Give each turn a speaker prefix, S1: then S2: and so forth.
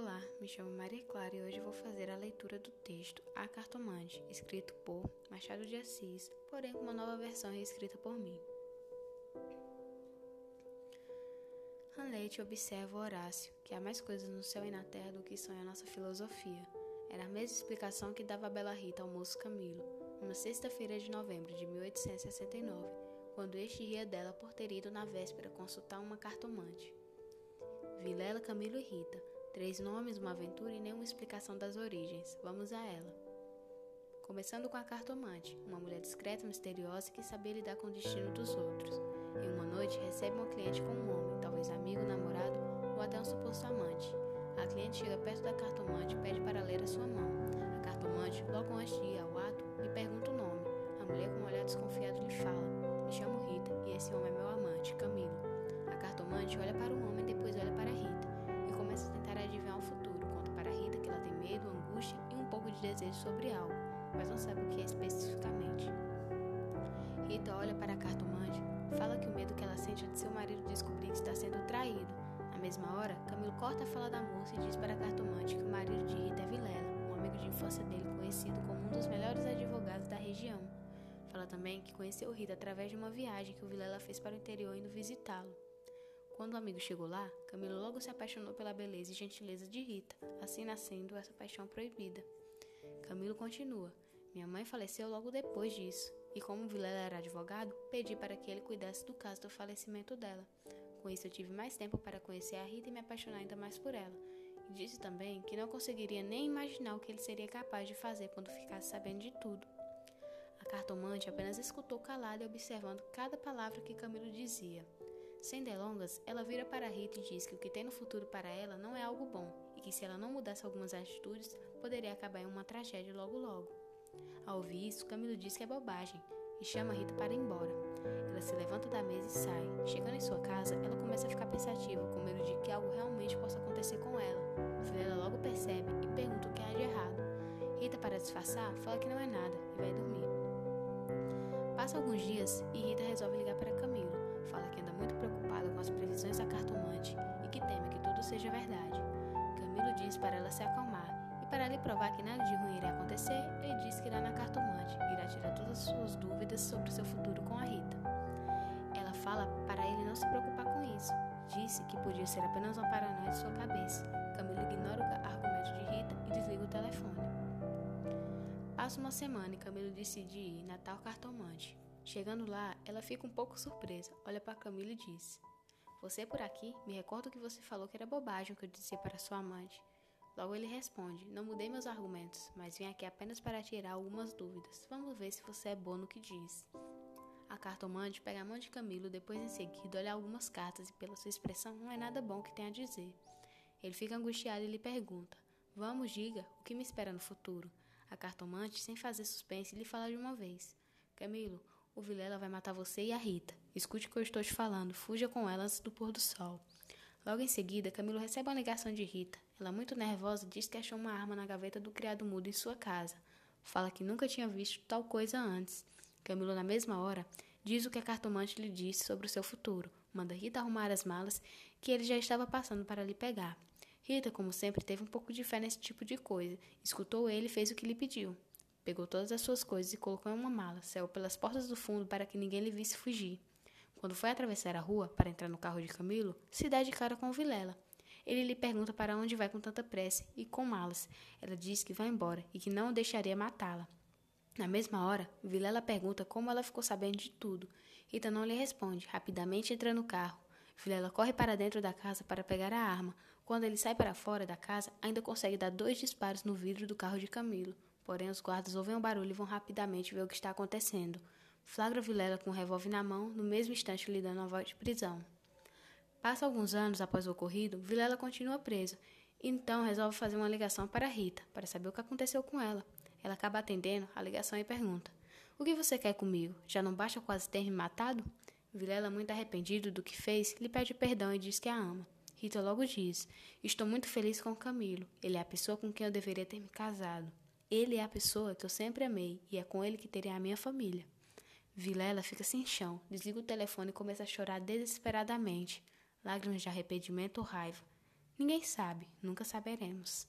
S1: Olá, me chamo Maria Clara e hoje vou fazer a leitura do texto A Cartomante, escrito por Machado de Assis, porém com uma nova versão reescrita por mim. Hamlet observa Horácio, que há mais coisas no céu e na terra do que sonha a nossa filosofia. Era a mesma explicação que dava a Bela Rita ao moço Camilo, numa sexta-feira de novembro de 1869, quando este ria dela por ter ido na véspera consultar uma cartomante. Vilela, Camilo e Rita Três nomes, uma aventura e nenhuma explicação das origens. Vamos a ela. Começando com a cartomante, uma mulher discreta, misteriosa que sabia lidar com o destino dos outros. Em uma noite, recebe uma cliente com um homem, talvez amigo, namorado ou até um suposto amante. A cliente chega perto da cartomante e pede para ler a sua mão. A cartomante, logo antes de ir ao ato, lhe pergunta o nome. A mulher, com um olhar desconfiado, lhe fala: Me chamo Rita e esse homem é meu amante, de desejo sobre algo, mas não sabe o que é especificamente. Rita olha para a cartomante, fala que o medo que ela sente é de seu marido descobrir que está sendo traído. Na mesma hora, Camilo corta a fala da moça e diz para a cartomante que o marido de Rita é Vilela, um amigo de infância dele conhecido como um dos melhores advogados da região. Fala também que conheceu Rita através de uma viagem que o Vilela fez para o interior indo visitá-lo. Quando o amigo chegou lá, Camilo logo se apaixonou pela beleza e gentileza de Rita, assim nascendo essa paixão proibida. Camilo continua: Minha mãe faleceu logo depois disso, e como Vilela era advogado, pedi para que ele cuidasse do caso do falecimento dela. Com isso, eu tive mais tempo para conhecer a Rita e me apaixonar ainda mais por ela. E disse também que não conseguiria nem imaginar o que ele seria capaz de fazer quando ficasse sabendo de tudo. A cartomante apenas escutou calada e observando cada palavra que Camilo dizia. Sem delongas, ela vira para Rita e diz que o que tem no futuro para ela não é algo bom e que se ela não mudasse algumas atitudes, poderia acabar em uma tragédia logo logo. Ao ouvir isso, Camilo diz que é bobagem e chama Rita para ir embora. Ela se levanta da mesa e sai. Chegando em sua casa, ela começa a ficar pensativa, com medo de que algo realmente possa acontecer com ela. Vilela logo percebe e pergunta o que há de errado. Rita, para disfarçar, fala que não é nada e vai dormir. Passa alguns dias e Rita resolve ligar para Camilo fala que anda muito preocupado com as previsões da cartomante e que teme que tudo seja verdade. Camilo para ela se acalmar e para lhe provar que nada de ruim irá acontecer, ele diz que irá na cartomante e irá tirar todas as suas dúvidas sobre o seu futuro com a Rita. Ela fala para ele não se preocupar com isso. Disse que podia ser apenas uma paranoia de sua cabeça. Camilo ignora o argumento de Rita e desliga o telefone. Passa uma semana e Camilo decide ir na tal cartomante. Chegando lá, ela fica um pouco surpresa, olha para Camila e diz: Você é por aqui? Me recordo que você falou que era bobagem o que eu disse para sua amante. Logo ele responde: Não mudei meus argumentos, mas vim aqui apenas para tirar algumas dúvidas. Vamos ver se você é bom no que diz. A cartomante pega a mão de Camilo, depois em seguida olha algumas cartas e, pela sua expressão, não é nada bom que tem a dizer. Ele fica angustiado e lhe pergunta: Vamos, diga, o que me espera no futuro? A cartomante, sem fazer suspense, lhe fala de uma vez: Camilo, o Vilela vai matar você e a Rita. Escute o que eu estou te falando. Fuja com elas do pôr do sol. Logo em seguida, Camilo recebe uma ligação de Rita. Ela, muito nervosa, diz que achou uma arma na gaveta do criado mudo em sua casa. Fala que nunca tinha visto tal coisa antes. Camilo, na mesma hora, diz o que a cartomante lhe disse sobre o seu futuro. Manda Rita arrumar as malas que ele já estava passando para lhe pegar. Rita, como sempre, teve um pouco de fé nesse tipo de coisa. Escutou ele e fez o que lhe pediu. Pegou todas as suas coisas e colocou em uma mala, saiu pelas portas do fundo para que ninguém lhe visse fugir. Quando foi atravessar a rua para entrar no carro de Camilo, se dá de cara com Vilela. Ele lhe pergunta para onde vai com tanta pressa e com malas. Ela diz que vai embora e que não deixaria matá-la. Na mesma hora, Vilela pergunta como ela ficou sabendo de tudo. Rita não lhe responde, rapidamente entra no carro. Vilela corre para dentro da casa para pegar a arma. Quando ele sai para fora da casa, ainda consegue dar dois disparos no vidro do carro de Camilo. Porém, os guardas ouvem o barulho e vão rapidamente ver o que está acontecendo. Flagra Vilela com o revólver na mão, no mesmo instante lhe dando a voz de prisão. Passa alguns anos após o ocorrido, Vilela continua preso. Então resolve fazer uma ligação para Rita, para saber o que aconteceu com ela. Ela acaba atendendo a ligação e pergunta: O que você quer comigo? Já não basta quase ter me matado? Vilela, muito arrependido do que fez, lhe pede perdão e diz que a ama. Rita logo diz: Estou muito feliz com Camilo. Ele é a pessoa com quem eu deveria ter me casado. Ele é a pessoa que eu sempre amei e é com ele que terei a minha família. Vilela fica sem chão, desliga o telefone e começa a chorar desesperadamente, lágrimas de arrependimento ou raiva. Ninguém sabe, nunca saberemos.